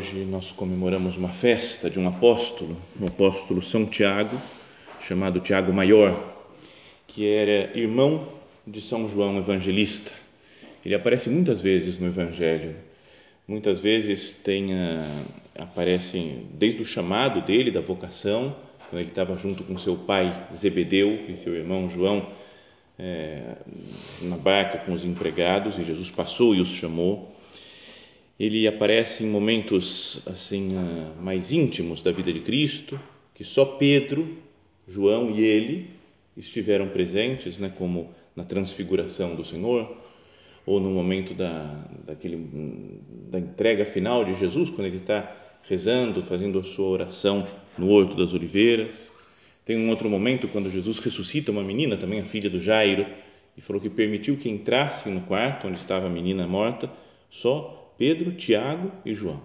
Hoje nós comemoramos uma festa de um apóstolo, o um apóstolo São Tiago, chamado Tiago Maior, que era irmão de São João Evangelista. Ele aparece muitas vezes no Evangelho. Muitas vezes tem a, aparece desde o chamado dele, da vocação, quando ele estava junto com seu pai Zebedeu e seu irmão João é, na barca com os empregados e Jesus passou e os chamou ele aparece em momentos assim ah, mais íntimos da vida de Cristo, que só Pedro, João e ele estiveram presentes, né, como na transfiguração do Senhor, ou no momento da, daquele, da entrega final de Jesus, quando ele está rezando, fazendo a sua oração no Horto das Oliveiras. Tem um outro momento quando Jesus ressuscita uma menina, também a filha do Jairo, e falou que permitiu que entrasse no quarto onde estava a menina morta, só Pedro, Tiago e João.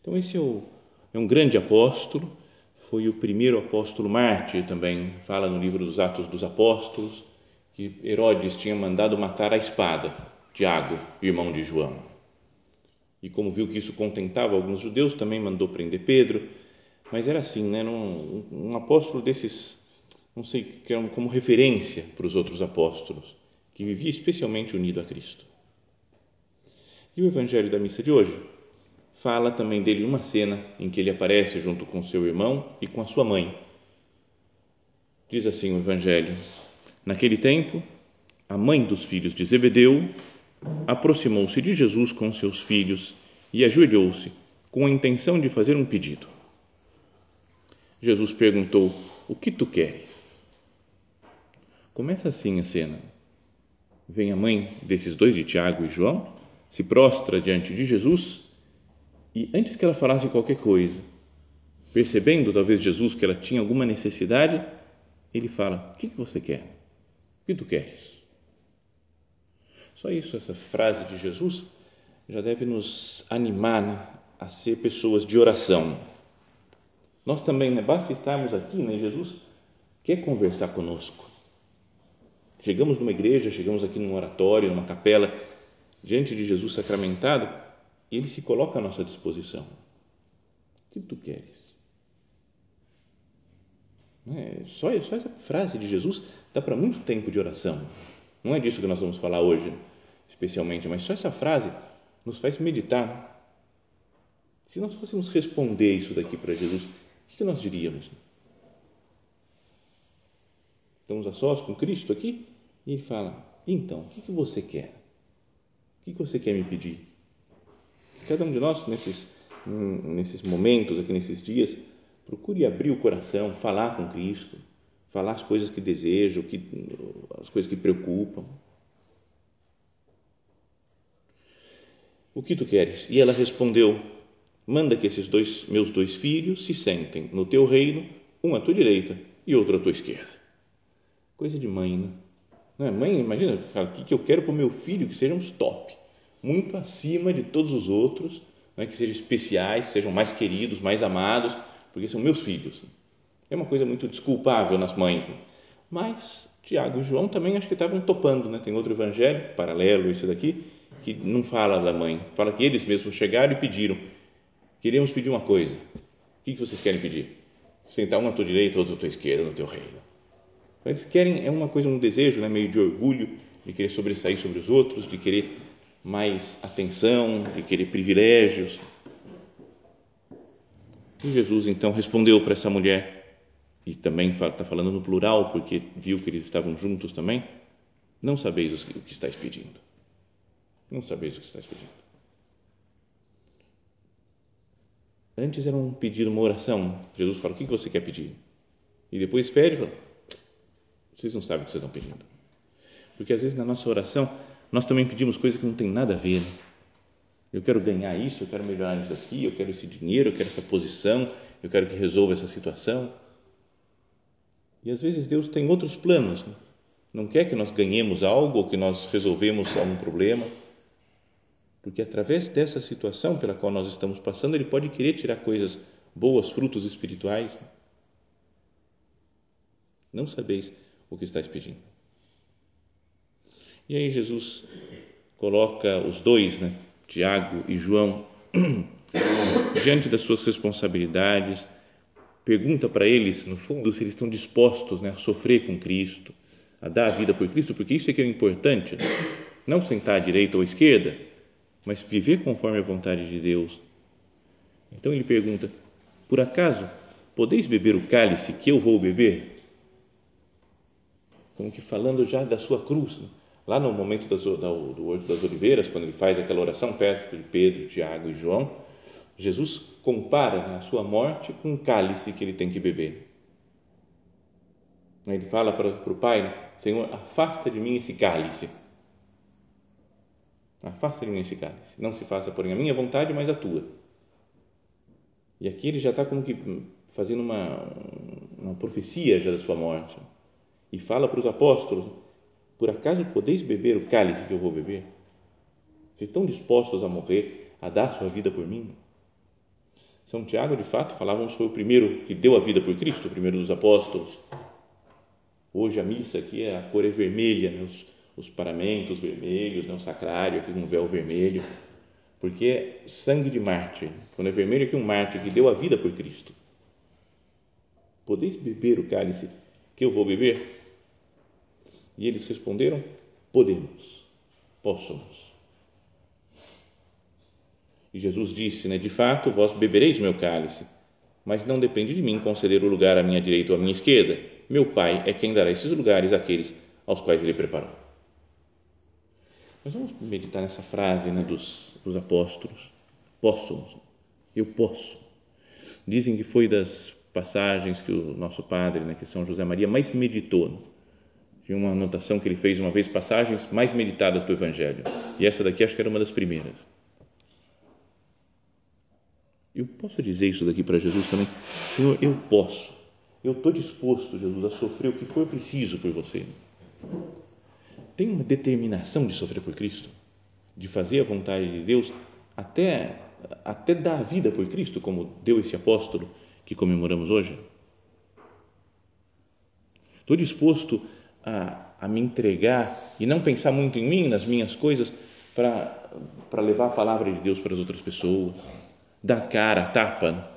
Então, esse é, o, é um grande apóstolo, foi o primeiro apóstolo mártir também, fala no livro dos Atos dos Apóstolos, que Herodes tinha mandado matar a espada Tiago, irmão de João. E como viu que isso contentava alguns judeus, também mandou prender Pedro. Mas era assim, né? um, um apóstolo desses, não sei, que era como referência para os outros apóstolos, que vivia especialmente unido a Cristo. E o Evangelho da missa de hoje fala também dele uma cena em que ele aparece junto com seu irmão e com a sua mãe. Diz assim o Evangelho: Naquele tempo, a mãe dos filhos de Zebedeu aproximou-se de Jesus com seus filhos e ajoelhou-se com a intenção de fazer um pedido. Jesus perguntou: O que tu queres? Começa assim a cena. Vem a mãe desses dois, de Tiago e João, se prostra diante de Jesus e antes que ela falasse qualquer coisa, percebendo talvez Jesus que ela tinha alguma necessidade, ele fala: O que você quer? O que tu queres? Só isso, essa frase de Jesus já deve nos animar né, a ser pessoas de oração. Nós também, né, basta estarmos aqui, né, Jesus quer conversar conosco. Chegamos numa igreja, chegamos aqui num oratório, numa capela, diante de Jesus sacramentado, ele se coloca à nossa disposição. O que tu queres? É, só, só essa frase de Jesus dá para muito tempo de oração. Não é disso que nós vamos falar hoje, especialmente, mas só essa frase nos faz meditar. Se nós fôssemos responder isso daqui para Jesus, o que nós diríamos? Estamos a sós com Cristo aqui e ele fala: então, o que você quer? O que você quer me pedir? Cada um de nós, nesses, nesses momentos, aqui nesses dias, procure abrir o coração, falar com Cristo, falar as coisas que deseja, que, as coisas que preocupam. O que tu queres? E ela respondeu: Manda que esses dois meus dois filhos se sentem no teu reino, um à tua direita e outro à tua esquerda. Coisa de mãe, né? Não é? Mãe, imagina, fala, o que eu quero para o meu filho? Que sejam os top, muito acima de todos os outros, é? que sejam especiais, que sejam mais queridos, mais amados, porque são meus filhos. É uma coisa muito desculpável nas mães. Né? Mas Tiago e João também acho que estavam topando. Né? Tem outro evangelho, paralelo esse daqui, que não fala da mãe, fala que eles mesmos chegaram e pediram: queremos pedir uma coisa. O que vocês querem pedir? Sentar um à tua direita, outro à tua esquerda no teu reino. Eles querem, é uma coisa, um desejo né, meio de orgulho, de querer sobressair sobre os outros, de querer mais atenção, de querer privilégios. E Jesus então respondeu para essa mulher, e também está falando no plural, porque viu que eles estavam juntos também: Não sabeis o que estáis pedindo. Não sabeis o que estáis pedindo. Antes era um pedido, uma oração. Jesus fala: O que você quer pedir? E depois pede fala: Vocês não sabem o que vocês estão pedindo. Porque às vezes na nossa oração nós também pedimos coisas que não tem nada a ver. Eu quero ganhar isso, eu quero melhorar isso aqui, eu quero esse dinheiro, eu quero essa posição, eu quero que resolva essa situação. E às vezes Deus tem outros planos. Né? Não quer que nós ganhemos algo ou que nós resolvemos algum problema. Porque através dessa situação pela qual nós estamos passando, Ele pode querer tirar coisas boas, frutos espirituais. Não sabeis o que estáis pedindo. E aí Jesus coloca os dois, né, Tiago e João, diante das suas responsabilidades, pergunta para eles, no fundo, se eles estão dispostos né, a sofrer com Cristo, a dar a vida por Cristo, porque isso é que é importante, né? não sentar à direita ou à esquerda, mas viver conforme a vontade de Deus. Então ele pergunta: Por acaso podeis beber o cálice que eu vou beber? Como que falando já da sua cruz, né? lá no momento das, do, do Horto das Oliveiras, quando ele faz aquela oração perto de Pedro, Tiago e João, Jesus compara né, a sua morte com o cálice que ele tem que beber. Ele fala para, para o Pai: Senhor, afasta de mim esse cálice. Afasta de mim esse cálice. Não se faça, porém, a minha vontade, mas a tua. E aqui ele já está como que fazendo uma, uma profecia já da sua morte. E fala para os apóstolos: Por acaso podeis beber o cálice que eu vou beber? Vocês estão dispostos a morrer, a dar sua vida por mim? São Tiago, de fato, falávamos, foi o primeiro que deu a vida por Cristo, o primeiro dos apóstolos. Hoje a missa aqui é a cor é vermelha, né? os, os paramentos vermelhos, né? o sacrário, fiz um véu vermelho, porque é sangue de mártir. Quando é vermelho, é que um mártir que deu a vida por Cristo. Podeis beber o cálice que eu vou beber? E eles responderam: Podemos, possamos. E Jesus disse, né, de fato, vós bebereis meu cálice, mas não depende de mim conceder o lugar à minha direita ou à minha esquerda. Meu Pai é quem dará esses lugares àqueles aos quais Ele preparou. Mas vamos meditar nessa frase né, dos, dos apóstolos. Posso, eu posso. Dizem que foi das passagens que o nosso padre, né, que São José Maria, mais meditou. Tinha uma anotação que ele fez uma vez, passagens mais meditadas do Evangelho. E essa daqui acho que era uma das primeiras eu posso dizer isso daqui para Jesus também? Senhor, eu posso. Eu estou disposto, Jesus, a sofrer o que for preciso por você. Tem uma determinação de sofrer por Cristo, de fazer a vontade de Deus, até, até dar a vida por Cristo, como deu esse apóstolo que comemoramos hoje? Estou disposto a, a me entregar e não pensar muito em mim, nas minhas coisas, para levar a palavra de Deus para as outras pessoas dar cara, tapa,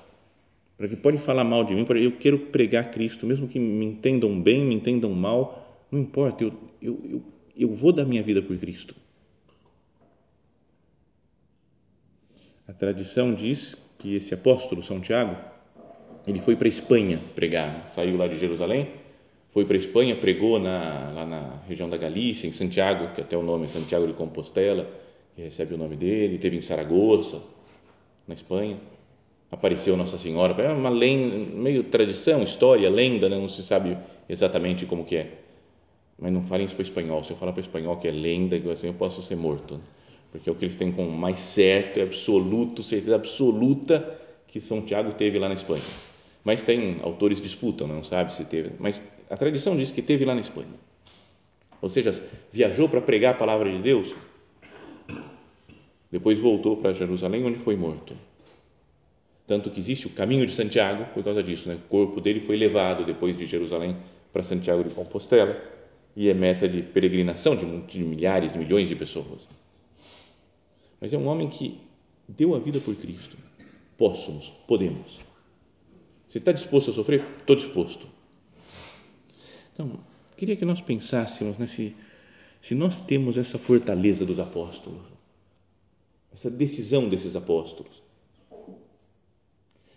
para que pode falar mal de mim, para eu quero pregar Cristo, mesmo que me entendam bem, me entendam mal, não importa, eu, eu, eu, eu vou dar minha vida por Cristo. A tradição diz que esse apóstolo, São Tiago, ele foi para a Espanha pregar, saiu lá de Jerusalém, foi para a Espanha, pregou na, lá na região da Galícia, em Santiago, que até o nome é Santiago de Compostela, que recebe o nome dele, teve em Saragoça, na Espanha. Apareceu Nossa Senhora, é uma lenda, meio tradição, história, lenda, né? não se sabe exatamente como que é. Mas não falem isso para espanhol. Se eu falar para espanhol que é lenda, assim, eu posso ser morto. Né? Porque é o que eles têm como mais certo, é absoluto, certeza absoluta que São Tiago teve lá na Espanha. Mas tem autores disputam, não sabe se teve. Mas a tradição diz que teve lá na Espanha. Ou seja, viajou para pregar a palavra de Deus depois voltou para Jerusalém, onde foi morto. Tanto que existe o caminho de Santiago por causa disso. Né? O corpo dele foi levado depois de Jerusalém para Santiago de Compostela e é meta de peregrinação de, de milhares, de milhões de pessoas. Mas é um homem que deu a vida por Cristo. Possamos, podemos. Você está disposto a sofrer? Estou disposto. Então, queria que nós pensássemos né, se, se nós temos essa fortaleza dos apóstolos essa decisão desses apóstolos,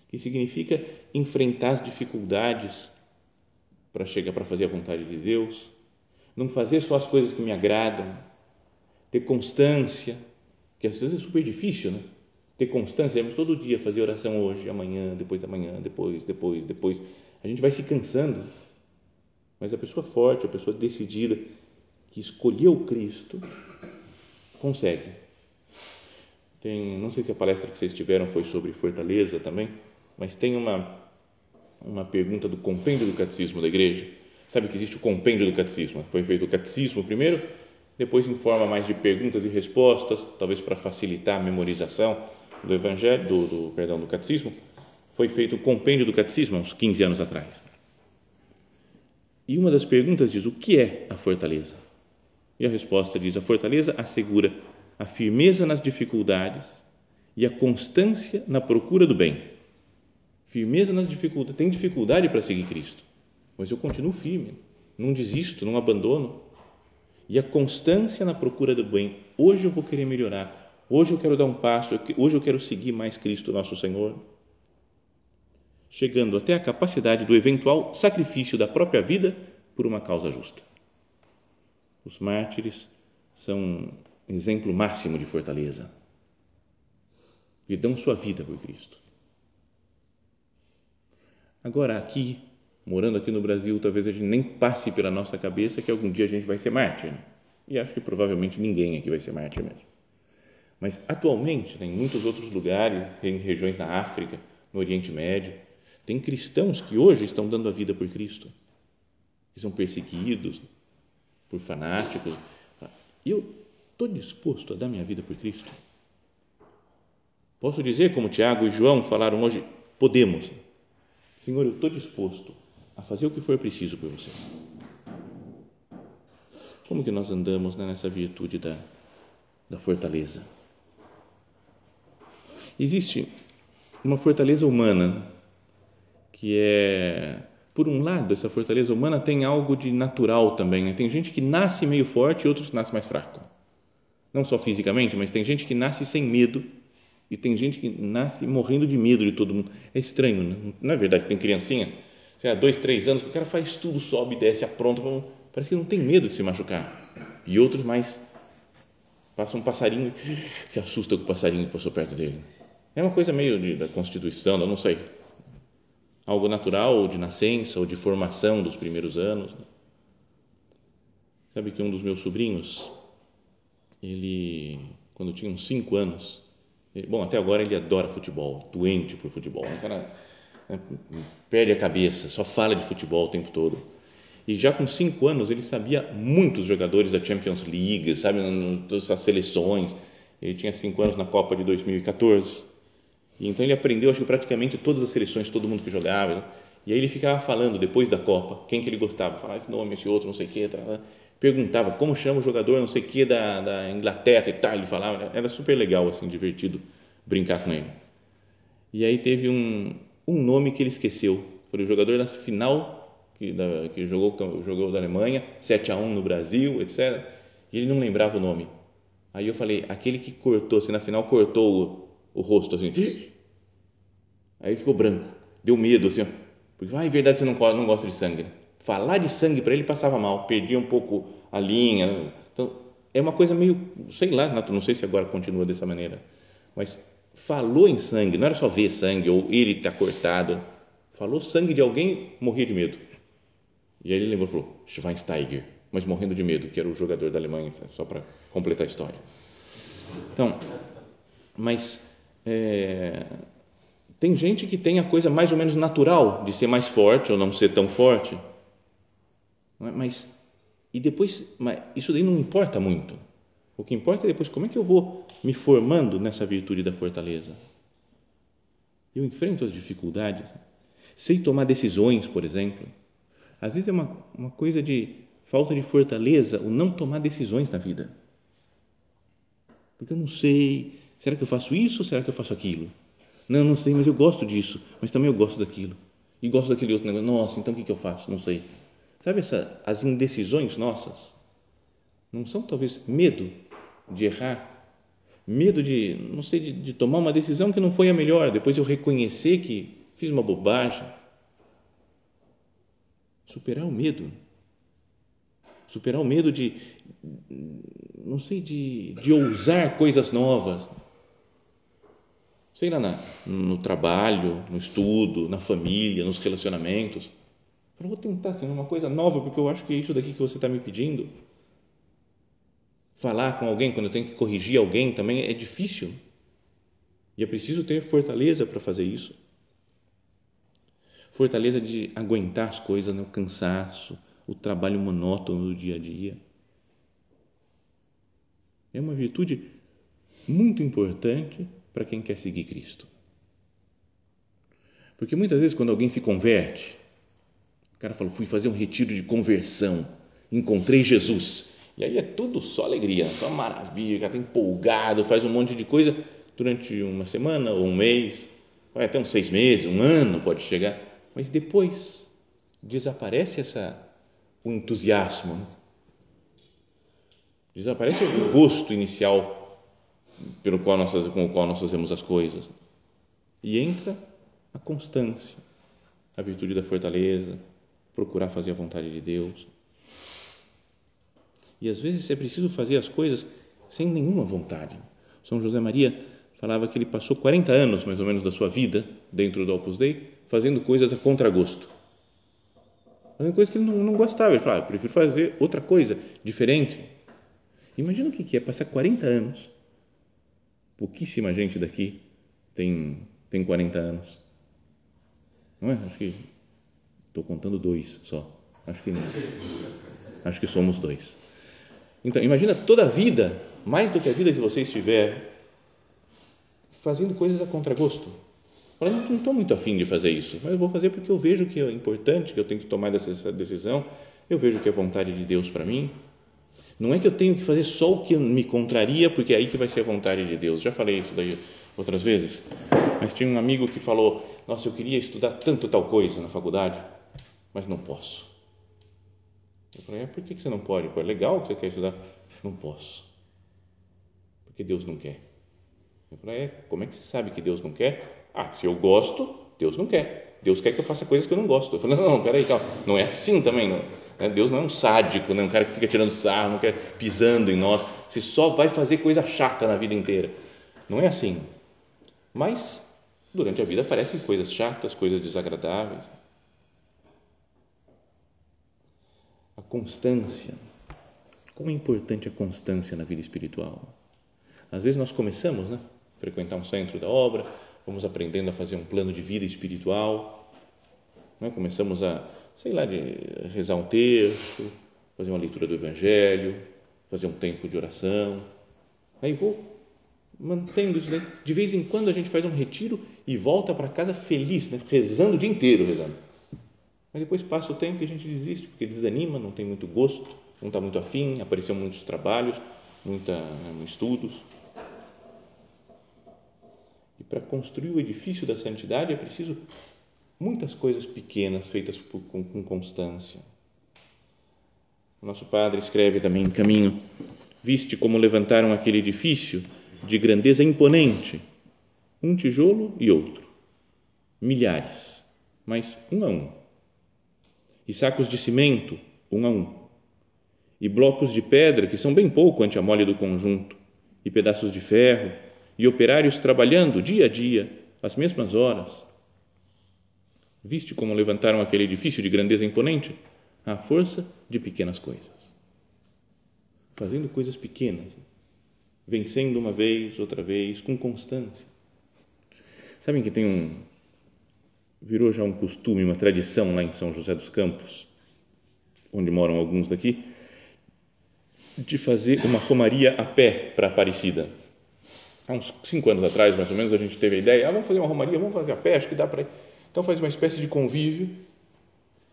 que significa enfrentar as dificuldades para chegar para fazer a vontade de Deus, não fazer só as coisas que me agradam, ter constância, que às vezes é super difícil, né? Ter constância, todo dia fazer oração hoje, amanhã, depois da manhã, depois, depois, depois. A gente vai se cansando, mas a pessoa forte, a pessoa decidida, que escolheu Cristo, consegue. Tem, não sei se a palestra que vocês tiveram foi sobre fortaleza também, mas tem uma uma pergunta do compêndio do catecismo da igreja. Sabe que existe o compêndio do catecismo? Foi feito o catecismo primeiro, depois em forma mais de perguntas e respostas, talvez para facilitar a memorização do evangelho, do, do perdão, do catecismo, foi feito o compêndio do catecismo uns 15 anos atrás. E uma das perguntas diz: o que é a fortaleza? E a resposta diz: a fortaleza assegura a firmeza nas dificuldades e a constância na procura do bem. Firmeza nas dificuldades. Tem dificuldade para seguir Cristo, mas eu continuo firme, não desisto, não abandono. E a constância na procura do bem. Hoje eu vou querer melhorar. Hoje eu quero dar um passo. Hoje eu quero seguir mais Cristo, nosso Senhor. Chegando até a capacidade do eventual sacrifício da própria vida por uma causa justa. Os mártires são exemplo máximo de fortaleza e dão sua vida por Cristo. Agora, aqui, morando aqui no Brasil, talvez a gente nem passe pela nossa cabeça que algum dia a gente vai ser mártir. Né? E acho que provavelmente ninguém aqui vai ser mártir mesmo. Mas atualmente, né, em muitos outros lugares, em regiões na África, no Oriente Médio, tem cristãos que hoje estão dando a vida por Cristo, que são perseguidos por fanáticos. Eu estou disposto a dar minha vida por Cristo? Posso dizer, como Tiago e João falaram hoje, podemos. Senhor, eu estou disposto a fazer o que for preciso por você. Como que nós andamos né, nessa virtude da, da fortaleza? Existe uma fortaleza humana que é, por um lado, essa fortaleza humana tem algo de natural também. Né? Tem gente que nasce meio forte e outros que nascem mais fraco. Não só fisicamente, mas tem gente que nasce sem medo e tem gente que nasce morrendo de medo de todo mundo. É estranho, né? não é verdade? Tem criancinha, sei lá, dois, três anos, que o cara faz tudo, sobe, desce, apronta, parece que não tem medo de se machucar. E outros mais, passa um passarinho, se assusta com o passarinho que passou perto dele. É uma coisa meio de, da constituição, eu não sei. Algo natural, ou de nascença, ou de formação dos primeiros anos. Sabe que um dos meus sobrinhos, ele, quando tinha uns cinco anos, ele, bom, até agora ele adora futebol, doente por futebol. O cara né, perde a cabeça, só fala de futebol o tempo todo. E já com cinco anos ele sabia muitos jogadores da Champions League, sabe, todas as seleções. Ele tinha cinco anos na Copa de 2014 e então ele aprendeu, acho que praticamente todas as seleções, todo mundo que jogava. Né? E aí ele ficava falando depois da Copa, quem que ele gostava, falava esse nome, esse outro, não sei o que, tá, perguntava como chama o jogador, não sei o que, da, da Inglaterra e tal, ele falava, né? era super legal, assim, divertido brincar com ele. E aí teve um, um nome que ele esqueceu, foi o jogador da final que, da, que jogou, jogou da Alemanha, 7 a 1 no Brasil, etc. E ele não lembrava o nome. Aí eu falei, aquele que cortou, assim, na final cortou o rosto assim. Aí ficou branco, deu medo assim, porque ah, é verdade você não, não gosta de sangue. Falar de sangue para ele passava mal, perdia um pouco a linha. Então é uma coisa meio, sei lá, não sei se agora continua dessa maneira, mas falou em sangue, não era só ver sangue ou ele está cortado, falou sangue de alguém, morria de medo. E aí ele lembrou, falou Schweinsteiger, mas morrendo de medo, que era o jogador da Alemanha, só para completar a história. Então, mas é, tem gente que tem a coisa mais ou menos natural de ser mais forte ou não ser tão forte, é? mas e depois, mas isso daí não importa muito. O que importa é depois como é que eu vou me formando nessa virtude da fortaleza. Eu enfrento as dificuldades, sei tomar decisões, por exemplo. Às vezes é uma, uma coisa de falta de fortaleza o não tomar decisões na vida. Porque eu não sei, Será que eu faço isso ou será que eu faço aquilo? Não, não sei, mas eu gosto disso, mas também eu gosto daquilo. E gosto daquele outro negócio. Nossa, então o que, eu faço? Não sei. Sabe essa, as indecisões nossas? Não são talvez medo de errar? Medo de, não sei, de, de tomar uma decisão que não foi a melhor, depois eu reconhecer que fiz uma bobagem. Superar o medo. Superar o medo de, não sei, de, de ousar coisas novas sei lá, na, no trabalho, no estudo, na família, nos relacionamentos. Eu vou tentar assim, uma coisa nova, porque eu acho que é isso daqui que você está me pedindo. Falar com alguém quando eu tenho que corrigir alguém também é difícil. E é preciso ter fortaleza para fazer isso. Fortaleza de aguentar as coisas, né? o cansaço, o trabalho monótono do dia a dia. É uma virtude muito importante para quem quer seguir Cristo. Porque muitas vezes, quando alguém se converte, o cara fala: fui fazer um retiro de conversão, encontrei Jesus. E aí é tudo só alegria, só maravilha, o cara está empolgado, faz um monte de coisa durante uma semana ou um mês, vai até uns seis meses, um ano pode chegar, mas depois desaparece essa, o entusiasmo, né? desaparece o gosto inicial pelo qual nós, com o qual nós fazemos as coisas e entra a constância, a virtude da fortaleza, procurar fazer a vontade de Deus. E às vezes é preciso fazer as coisas sem nenhuma vontade. São José Maria falava que ele passou 40 anos, mais ou menos, da sua vida dentro do Opus Dei, fazendo coisas a contragosto. Fazendo coisas que ele não, não gostava. Ele falava, ah, prefiro fazer outra coisa, diferente. Imagina o que é passar 40 anos. Pouquíssima gente daqui tem, tem 40 anos. Não é? Acho que estou contando dois só. Acho que acho que somos dois. Então, imagina toda a vida, mais do que a vida que você estiver fazendo coisas a contragosto. Eu não estou muito afim de fazer isso, mas eu vou fazer porque eu vejo que é importante, que eu tenho que tomar essa decisão, eu vejo que é vontade de Deus para mim. Não é que eu tenho que fazer só o que me contraria, porque é aí que vai ser a vontade de Deus. Já falei isso daí outras vezes, mas tinha um amigo que falou: Nossa, eu queria estudar tanto tal coisa na faculdade, mas não posso. Eu falei: é, Por que você não pode? É legal que você quer estudar. Não posso, porque Deus não quer. Eu falei, é, como é que você sabe que Deus não quer? Ah, se eu gosto, Deus não quer. Deus quer que eu faça coisas que eu não gosto. Eu falei, não, não, peraí, calma. não é assim também, não. Né? Deus não é um sádico, né? um cara que fica tirando sarro, não quer pisando em nós. Você só vai fazer coisa chata na vida inteira. Não é assim. Mas durante a vida aparecem coisas chatas, coisas desagradáveis. A constância. Como é importante a constância na vida espiritual. Às vezes nós começamos, né? frequentar um centro da obra, vamos aprendendo a fazer um plano de vida espiritual, né? começamos a, sei lá, de rezar um terço, fazer uma leitura do Evangelho, fazer um tempo de oração, aí vou mantendo isso daí. De vez em quando a gente faz um retiro e volta para casa feliz, né? rezando o dia inteiro, rezando. Mas depois passa o tempo e a gente desiste, porque desanima, não tem muito gosto, não está muito afim, apareceu muitos trabalhos, muita, né, estudos. E para construir o edifício da santidade é preciso muitas coisas pequenas feitas por, com, com constância. Nosso padre escreve também em caminho: Viste como levantaram aquele edifício? De grandeza imponente, um tijolo e outro, milhares, mas um a um, e sacos de cimento, um a um, e blocos de pedra que são bem pouco ante a mole do conjunto, e pedaços de ferro, e operários trabalhando dia a dia, às mesmas horas. Viste como levantaram aquele edifício de grandeza imponente? À força de pequenas coisas. Fazendo coisas pequenas, vencendo uma vez, outra vez, com constância. Sabem que tem um. virou já um costume, uma tradição lá em São José dos Campos, onde moram alguns daqui, de fazer uma romaria a pé para Aparecida há uns cinco anos atrás, mais ou menos, a gente teve a ideia, ah, vamos fazer uma romaria, vamos fazer a pé, acho que dá para ir. Então faz uma espécie de convívio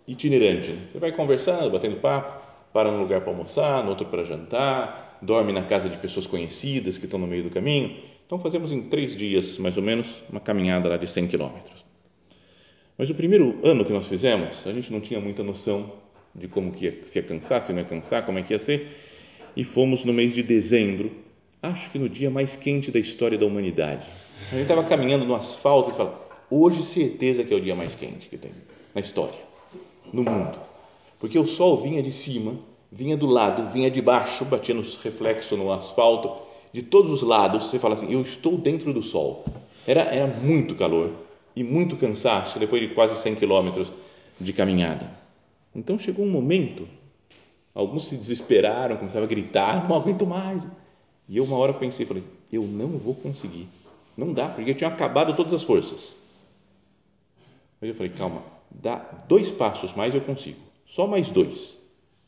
itinerante. Você vai conversando, batendo papo, para num lugar para almoçar, no outro para jantar, dorme na casa de pessoas conhecidas que estão no meio do caminho. Então fazemos em três dias, mais ou menos, uma caminhada lá de 100 quilômetros. Mas o primeiro ano que nós fizemos, a gente não tinha muita noção de como que ia, se ia cansar, se não ia cansar, como é que ia ser, e fomos no mês de dezembro acho que no dia mais quente da história da humanidade. A gente estava caminhando no asfalto e falava, hoje certeza que é o dia mais quente que tem na história, no mundo. Porque o sol vinha de cima, vinha do lado, vinha de baixo, batia nos reflexos no asfalto, de todos os lados, você fala assim, eu estou dentro do sol. Era, era muito calor e muito cansaço depois de quase 100 quilômetros de caminhada. Então chegou um momento, alguns se desesperaram, começaram a gritar, não aguento mais. E eu uma hora pensei, falei, eu não vou conseguir. Não dá, porque eu tinha acabado todas as forças. Aí eu falei, calma, dá dois passos mais eu consigo. Só mais dois.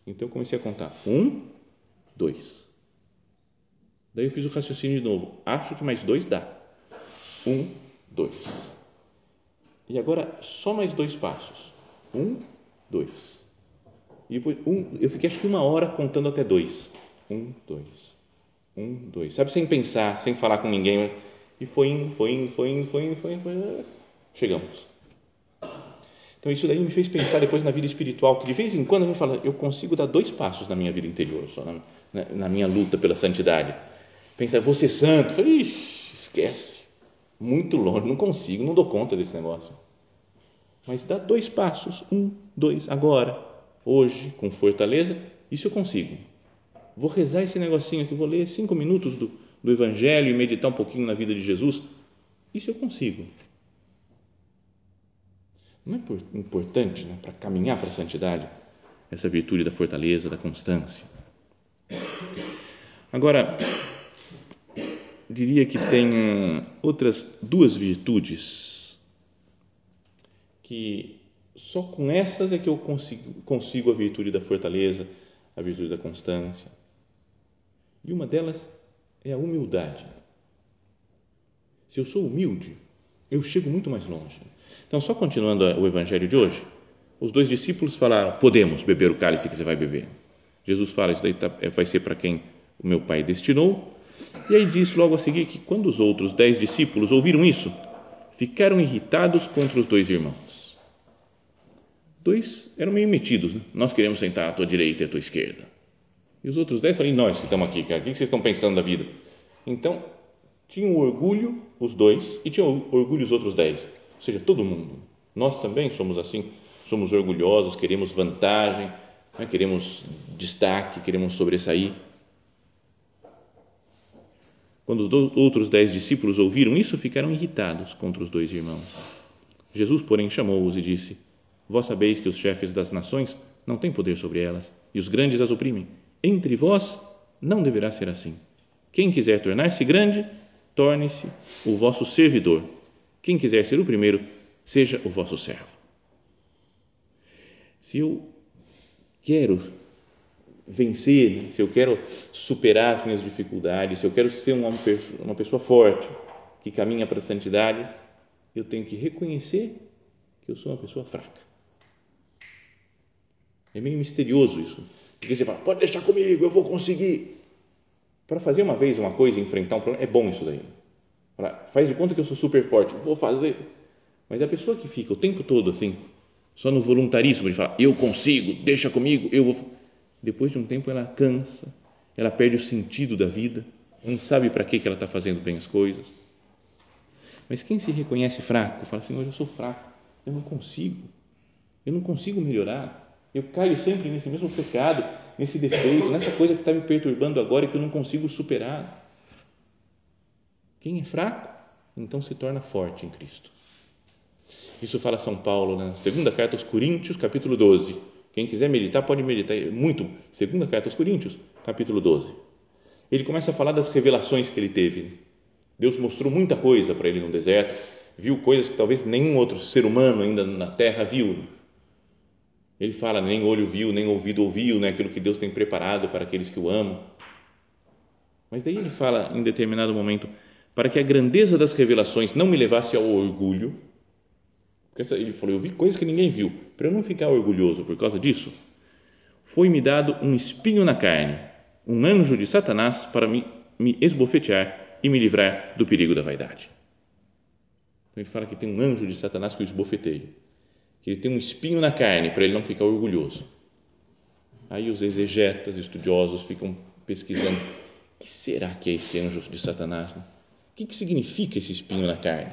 Então eu comecei a contar. Um, dois. Daí eu fiz o raciocínio de novo. Acho que mais dois dá. Um, dois. E agora só mais dois passos. Um, dois. E depois, um, eu fiquei acho que uma hora contando até dois. Um, dois. Um, dois. Sabe, sem pensar, sem falar com ninguém. E foi indo, foi indo, foi indo, foi indo, foi indo. Foi indo. Chegamos. Então, isso daí me fez pensar depois na vida espiritual, que de vez em quando a gente fala, eu consigo dar dois passos na minha vida interior, só na, na, minha luta pela santidade. Pensar, vou ser santo. Falei, esquece. Muito longe, não consigo, não dou conta desse negócio. Mas dá dois passos, um, dois, agora, hoje, com fortaleza, isso eu consigo. Vou rezar esse negocinho aqui, vou ler cinco minutos do, do Evangelho e meditar um pouquinho na vida de Jesus. Isso eu consigo. Não é importante né, para caminhar para a santidade essa virtude da fortaleza, da constância? Agora, diria que tem outras duas virtudes que só com essas é que eu consigo, consigo a virtude da fortaleza, a virtude da constância. E uma delas é a humildade. Se eu sou humilde, eu chego muito mais longe. Então, só continuando o evangelho de hoje, os dois discípulos falaram: Podemos beber o cálice que você vai beber. Jesus fala: Isso daí tá, é, vai ser para quem o meu Pai destinou. E aí diz logo a seguir que quando os outros dez discípulos ouviram isso, ficaram irritados contra os dois irmãos. Dois eram meio metidos, né? Nós queremos sentar à tua direita e à tua esquerda. E os outros dez falaram: Nós que estamos aqui, cara, o que vocês estão pensando da vida? Então, tinham orgulho os dois e tinham orgulho os outros dez ou seja, todo mundo. Nós também somos assim, somos orgulhosos, queremos vantagem, né? queremos destaque, queremos sobressair. Quando os outros dez discípulos ouviram isso, ficaram irritados contra os dois irmãos. Jesus, porém, chamou-os e disse: Vós sabeis que os chefes das nações não têm poder sobre elas, e os grandes as oprimem. Entre vós não deverá ser assim. Quem quiser tornar-se grande, torne-se o vosso servidor quem quiser ser o primeiro, seja o vosso servo. Se eu quero vencer, se eu quero superar as minhas dificuldades, se eu quero ser uma, uma pessoa forte, que caminha para a santidade, eu tenho que reconhecer que eu sou uma pessoa fraca. É meio misterioso isso. Porque você fala, pode deixar comigo, eu vou conseguir. Para fazer uma vez uma coisa enfrentar um problema, é bom isso daí. Faz de conta que eu sou super forte, vou fazer. Mas a pessoa que fica o tempo todo assim, só no voluntarismo de falar, eu consigo, deixa comigo, eu vou. Depois de um tempo ela cansa, ela perde o sentido da vida, não sabe para que ela está fazendo bem as coisas. Mas quem se reconhece fraco, fala assim: eu sou fraco, eu não consigo, eu não consigo melhorar, eu caio sempre nesse mesmo pecado, nesse defeito, nessa coisa que está me perturbando agora e que eu não consigo superar. Quem é fraco, então se torna forte em Cristo. Isso fala São Paulo na segunda carta aos Coríntios, capítulo 12. Quem quiser meditar, pode meditar muito. Segunda carta aos Coríntios, capítulo 12. Ele começa a falar das revelações que ele teve. Deus mostrou muita coisa para ele no deserto, viu coisas que talvez nenhum outro ser humano ainda na terra viu. Ele fala: nem olho viu, nem ouvido ouviu, né? aquilo que Deus tem preparado para aqueles que o amam. Mas daí ele fala em determinado momento: para que a grandeza das revelações não me levasse ao orgulho, porque ele falou, eu vi coisas que ninguém viu, para eu não ficar orgulhoso por causa disso, foi-me dado um espinho na carne, um anjo de Satanás para me, me esbofetear e me livrar do perigo da vaidade. Então ele fala que tem um anjo de Satanás que o esbofeteia, que ele tem um espinho na carne para ele não ficar orgulhoso. Aí os exegetas, estudiosos, ficam pesquisando, que será que é esse anjo de Satanás? Né? O que, que significa esse espinho na carne?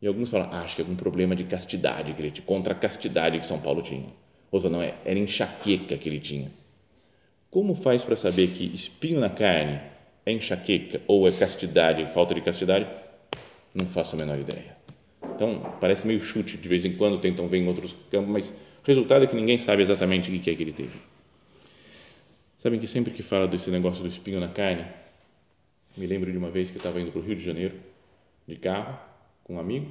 E alguns falam, ah, acho que é algum problema de castidade, que ele, contra a castidade que São Paulo tinha. Outros falam, não, é, era enxaqueca que ele tinha. Como faz para saber que espinho na carne é enxaqueca ou é castidade, falta de castidade? Não faço a menor ideia. Então, parece meio chute, de vez em quando tentam ver em outros campos, mas o resultado é que ninguém sabe exatamente o que é que ele teve. Sabem que sempre que fala desse negócio do espinho na carne, me lembro de uma vez que eu estava indo para o Rio de Janeiro, de carro, com um amigo,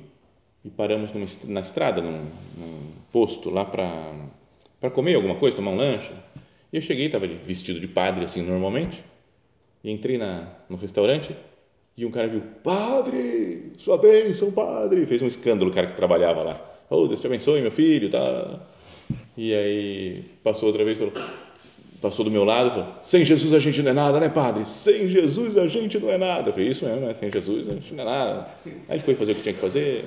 e paramos numa, na estrada, num, num posto lá para comer alguma coisa, tomar um lanche. E eu cheguei, estava vestido de padre, assim, normalmente, e entrei na, no restaurante e um cara viu, padre, sua bênção, padre. Fez um escândalo o cara que trabalhava lá. Oh, Deus te abençoe, meu filho, tá. E aí passou outra vez, falou, passou do meu lado, falou, sem Jesus a gente não é nada, né, padre? Sem Jesus a gente não é nada. Eu falei, isso mesmo, né? Sem Jesus a gente não é nada. Aí ele foi fazer o que tinha que fazer,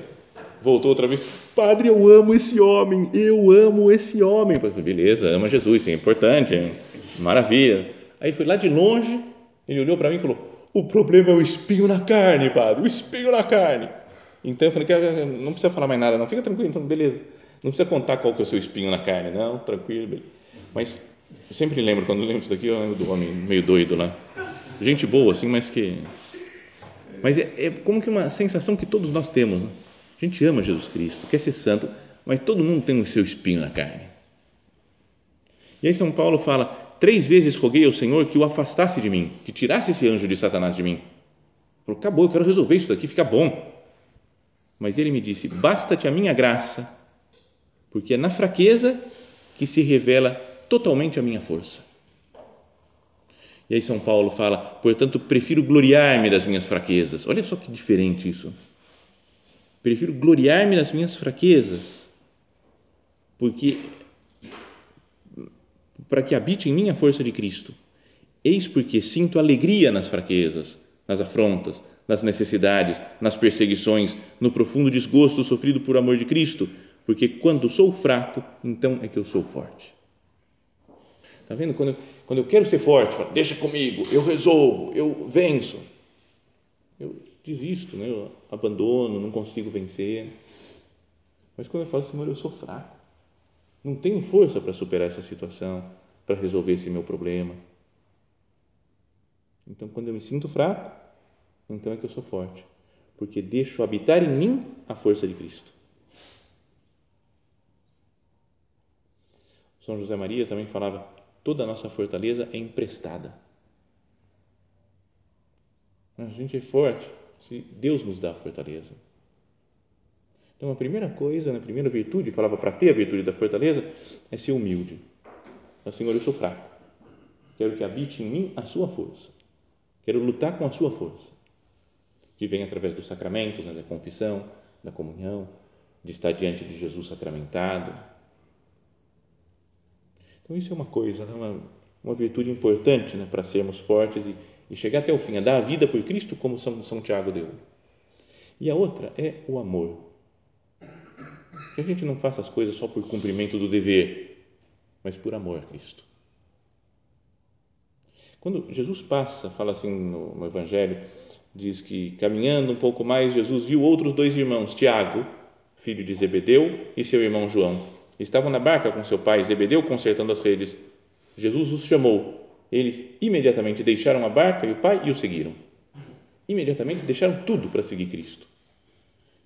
voltou outra vez, padre, eu amo esse homem, eu amo esse homem. Eu falei, beleza, ama Jesus, sim, é importante, maravilha. Aí foi lá de longe, ele olhou para mim e falou, o problema é o espinho na carne, padre, o espinho na carne. Então eu falei, não precisa falar mais nada, não, fica tranquilo, então, beleza. Não precisa contar qual que é o seu espinho na carne, não, tranquilo, beleza. Mas eu sempre lembro, quando eu lembro isso daqui, eu lembro do homem meio doido lá. Gente boa, assim, mas que. Mas é, é como que uma sensação que todos nós temos. Né? A gente ama Jesus Cristo, quer ser santo, mas todo mundo tem o seu espinho na carne. E aí São Paulo fala: três vezes roguei ao Senhor que o afastasse de mim, que tirasse esse anjo de Satanás de mim. Falou, acabou, eu quero resolver isso daqui, fica bom. Mas ele me disse: basta-te a minha graça, porque é na fraqueza que se revela totalmente a minha força. E aí São Paulo fala: portanto, prefiro gloriar-me das minhas fraquezas. Olha só que diferente isso. Prefiro gloriar-me nas minhas fraquezas, porque para que habite em mim a força de Cristo. Eis porque sinto alegria nas fraquezas, nas afrontas, nas necessidades, nas perseguições, no profundo desgosto sofrido por amor de Cristo, porque quando sou fraco, então é que eu sou forte. Está vendo? Quando eu, quando eu quero ser forte, falo, deixa comigo, eu resolvo, eu venço. Eu desisto, né? eu abandono, não consigo vencer. Mas quando eu falo, Senhor, eu sou fraco, não tenho força para superar essa situação, para resolver esse meu problema. Então, quando eu me sinto fraco, então é que eu sou forte, porque deixo habitar em mim a força de Cristo. São José Maria também falava: toda a nossa fortaleza é emprestada. A gente é forte se Deus nos dá a fortaleza. Então, a primeira coisa, a primeira virtude, falava para ter a virtude da fortaleza, é ser humilde. Então, Senhor, eu sou fraco. Quero que habite em mim a sua força. Quero lutar com a sua força. Que vem através dos sacramentos, né, da confissão, da comunhão, de estar diante de Jesus sacramentado. Então, isso é uma coisa, né, uma, uma virtude importante né, para sermos fortes e e chegar até o fim, a dar a vida por Cristo, como São, São Tiago deu. E a outra é o amor. Que a gente não faça as coisas só por cumprimento do dever, mas por amor a Cristo. Quando Jesus passa, fala assim no, no Evangelho, diz que caminhando um pouco mais, Jesus viu outros dois irmãos, Tiago, filho de Zebedeu, e seu irmão João. Estavam na barca com seu pai Zebedeu consertando as redes. Jesus os chamou eles imediatamente deixaram a barca e o pai e o seguiram. Imediatamente deixaram tudo para seguir Cristo.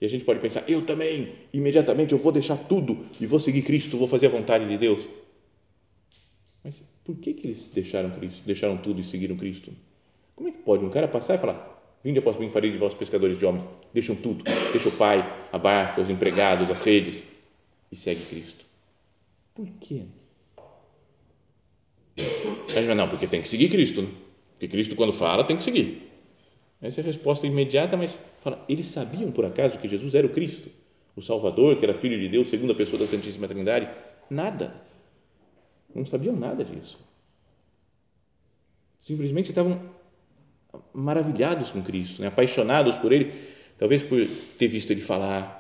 E a gente pode pensar, eu também, imediatamente eu vou deixar tudo e vou seguir Cristo, vou fazer a vontade de Deus. Mas por que, que eles deixaram Cristo, deixaram tudo e seguiram Cristo? Como é que pode um cara passar e falar, vinde após mim, farei de vós pescadores de homens, deixam tudo, deixa o pai, a barca, os empregados, as redes e segue Cristo? Por quê? Aí não, porque tem que seguir Cristo, né? Porque Cristo, quando fala, tem que seguir. Essa é a resposta imediata, mas fala, eles sabiam por acaso que Jesus era o Cristo, o Salvador, que era filho de Deus, segunda pessoa da Santíssima Trindade? Nada. Não sabiam nada disso. Simplesmente estavam maravilhados com Cristo, né? apaixonados por Ele, talvez por ter visto Ele falar,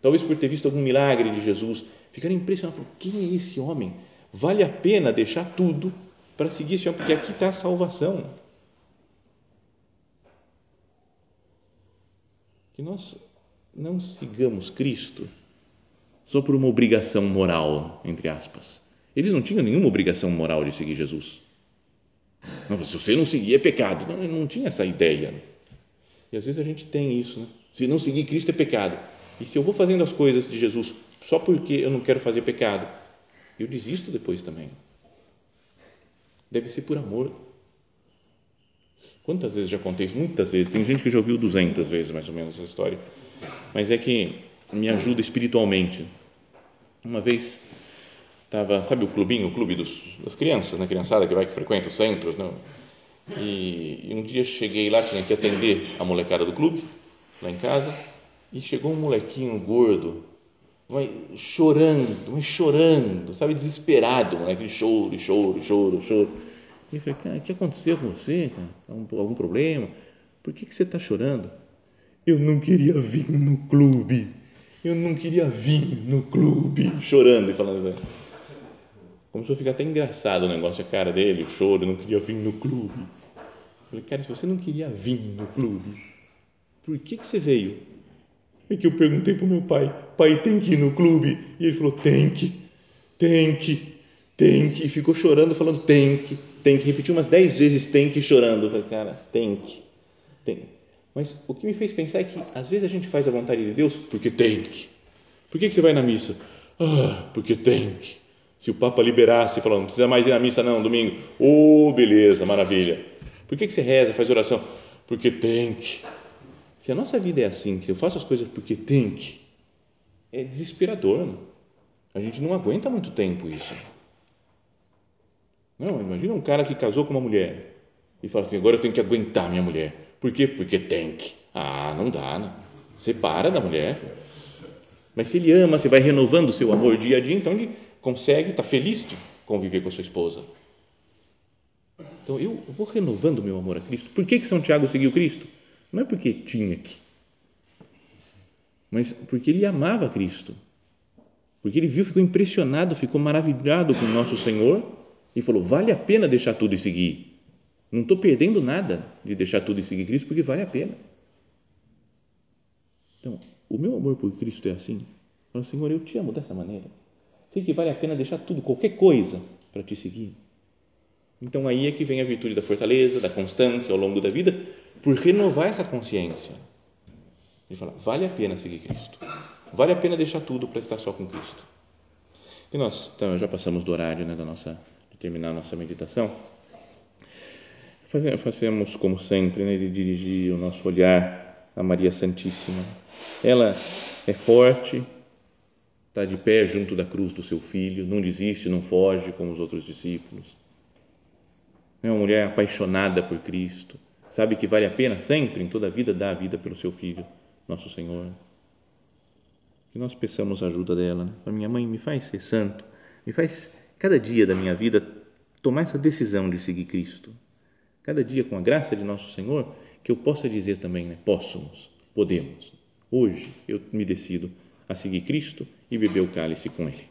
talvez por ter visto algum milagre de Jesus, ficaram impressionados, quem é esse homem? Vale a pena deixar tudo para seguir esse homem, porque aqui está a salvação. Que nós não sigamos Cristo só por uma obrigação moral, entre aspas. Ele não tinha nenhuma obrigação moral de seguir Jesus. Não, se você não seguir é pecado. Não, não tinha essa ideia. E às vezes a gente tem isso, né? Se não seguir Cristo é pecado. E se eu vou fazendo as coisas de Jesus só porque eu não quero fazer pecado, eu desisto depois também. Deve ser por amor. Quantas vezes já contei isso? Muitas vezes. Tem gente que já ouviu 200 vezes mais ou menos essa história. Mas é que me ajuda espiritualmente. Uma vez estava, sabe o clubinho, o clube dos, das crianças, né? criançada que vai que frequenta os centros, não? E, e um dia cheguei lá, tinha que atender a molecada do clube, lá em casa, e chegou um molequinho gordo, mas chorando, mas chorando, sabe, desesperado, moleque, choro, choro, choro, choro. E eu falei, cara, o que aconteceu com você, cara? Algum problema? Por que, que você está chorando? Eu não queria vir no clube, eu não queria vir no clube, chorando e falando assim. Começou a ficar até engraçado o negócio, a cara dele, o choro, eu não queria vir no clube. Eu falei, cara, se você não queria vir no clube, por que, que você veio? É que eu perguntei para o meu pai, pai, tem que ir no clube? E ele falou, tem que, tem que, tem que. E ficou chorando, falando, tem que, tem que. Repetiu umas dez vezes, tem que, chorando. Eu falei, cara, tem que, tem. Mas o que me fez pensar é que às vezes a gente faz a vontade de Deus porque tem que. Por que, que você vai na missa? Ah, porque tem que. Se o Papa liberasse, falando, não precisa mais ir na missa não, domingo. Oh, beleza, maravilha. Por que, que você reza, faz oração? Porque tem que. Se a nossa vida é assim, que eu faço as coisas porque tem que, é desesperador. Não? A gente não aguenta muito tempo isso. Não, imagina um cara que casou com uma mulher e fala assim: agora eu tenho que aguentar minha mulher. Por quê? Porque tem que. Ah, não dá, né? Separa da mulher. Mas se ele ama, você vai renovando seu amor dia a dia, então ele consegue, está feliz de conviver com a sua esposa. Então eu vou renovando meu amor a Cristo. Por que, que São Tiago seguiu Cristo? Não é porque tinha que, mas porque ele amava Cristo. Porque ele viu, ficou impressionado, ficou maravilhado com o nosso Senhor e falou: vale a pena deixar tudo e seguir. Não estou perdendo nada de deixar tudo e seguir Cristo, porque vale a pena. Então, o meu amor por Cristo é assim. Falo, Senhor, eu te amo dessa maneira. Sei que vale a pena deixar tudo, qualquer coisa, para te seguir. Então, aí é que vem a virtude da fortaleza, da constância ao longo da vida, por renovar essa consciência. Ele fala, vale a pena seguir Cristo. Vale a pena deixar tudo para estar só com Cristo. E nós então, já passamos do horário né, da nossa, de terminar a nossa meditação. Fazemos, como sempre, né, de dirigir o nosso olhar a Maria Santíssima. Ela é forte, está de pé junto da cruz do seu filho, não desiste, não foge como os outros discípulos. É uma mulher apaixonada por Cristo sabe que vale a pena sempre, em toda a vida, dar a vida pelo seu filho, nosso Senhor. Que nós peçamos a ajuda dela. Né? Minha mãe, me faz ser santo, me faz, cada dia da minha vida, tomar essa decisão de seguir Cristo. Cada dia, com a graça de nosso Senhor, que eu possa dizer também, né? Possamos, podemos. Hoje eu me decido a seguir Cristo e beber o cálice com Ele.